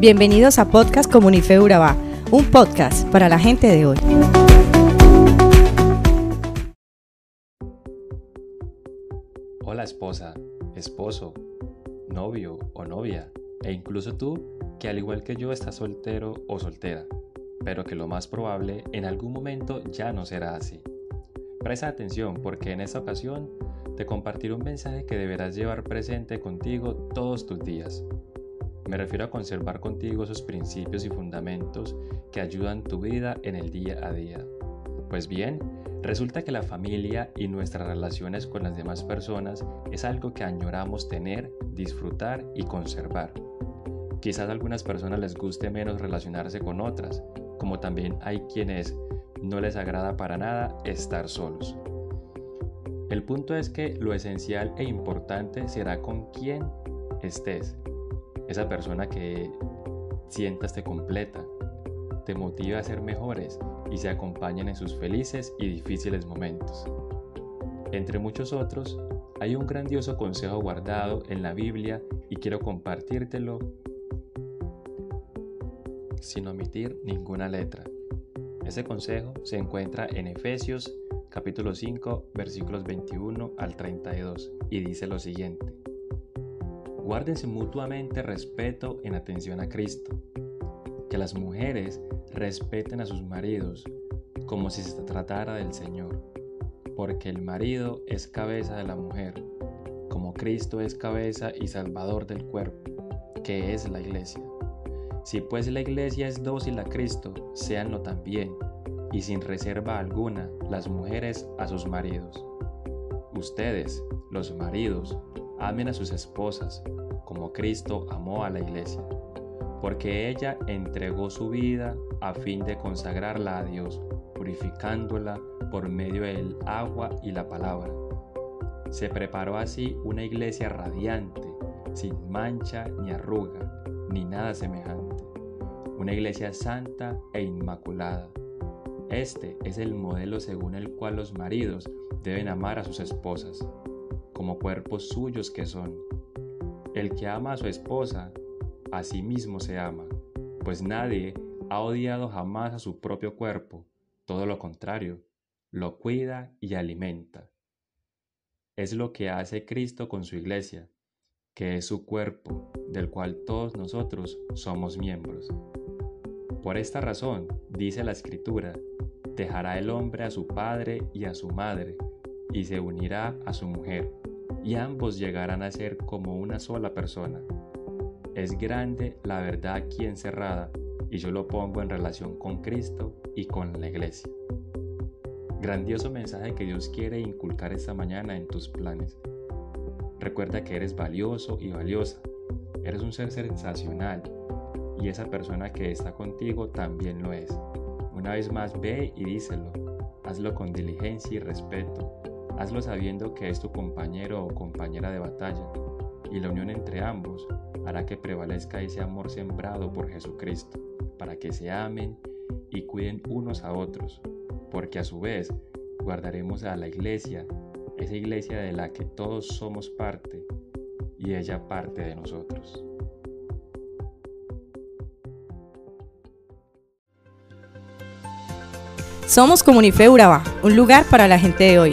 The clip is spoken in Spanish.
Bienvenidos a Podcast Comunife Urabá, un podcast para la gente de hoy. Hola esposa, esposo, novio o novia, e incluso tú que al igual que yo estás soltero o soltera, pero que lo más probable en algún momento ya no será así. Presta atención porque en esta ocasión te compartiré un mensaje que deberás llevar presente contigo todos tus días. Me refiero a conservar contigo esos principios y fundamentos que ayudan tu vida en el día a día. Pues bien, resulta que la familia y nuestras relaciones con las demás personas es algo que añoramos tener, disfrutar y conservar. Quizás a algunas personas les guste menos relacionarse con otras, como también hay quienes no les agrada para nada estar solos. El punto es que lo esencial e importante será con quién estés. Esa persona que sientas te completa, te motiva a ser mejores y se acompañen en sus felices y difíciles momentos. Entre muchos otros, hay un grandioso consejo guardado en la Biblia y quiero compartírtelo sin omitir ninguna letra. Ese consejo se encuentra en Efesios capítulo 5 versículos 21 al 32 y dice lo siguiente. Guárdense mutuamente respeto en atención a Cristo. Que las mujeres respeten a sus maridos como si se tratara del Señor, porque el marido es cabeza de la mujer, como Cristo es cabeza y salvador del cuerpo, que es la iglesia. Si pues la iglesia es dócil a Cristo, séanlo también, y sin reserva alguna, las mujeres a sus maridos. Ustedes, los maridos, amen a sus esposas, como Cristo amó a la iglesia, porque ella entregó su vida a fin de consagrarla a Dios, purificándola por medio del agua y la palabra. Se preparó así una iglesia radiante, sin mancha ni arruga, ni nada semejante, una iglesia santa e inmaculada. Este es el modelo según el cual los maridos deben amar a sus esposas, como cuerpos suyos que son. El que ama a su esposa, a sí mismo se ama, pues nadie ha odiado jamás a su propio cuerpo, todo lo contrario, lo cuida y alimenta. Es lo que hace Cristo con su iglesia, que es su cuerpo, del cual todos nosotros somos miembros. Por esta razón, dice la Escritura, dejará el hombre a su padre y a su madre, y se unirá a su mujer, y ambos llegarán a ser como una sola persona. Es grande la verdad aquí encerrada, y yo lo pongo en relación con Cristo y con la iglesia. Grandioso mensaje que Dios quiere inculcar esta mañana en tus planes. Recuerda que eres valioso y valiosa. Eres un ser sensacional y esa persona que está contigo también lo es. Una vez más ve y díselo. Hazlo con diligencia y respeto. Hazlo sabiendo que es tu compañero o compañera de batalla. Y la unión entre ambos hará que prevalezca ese amor sembrado por Jesucristo, para que se amen y cuiden unos a otros, porque a su vez guardaremos a la iglesia, esa iglesia de la que todos somos parte y ella parte de nosotros. Somos Comunife Urabá, un lugar para la gente de hoy.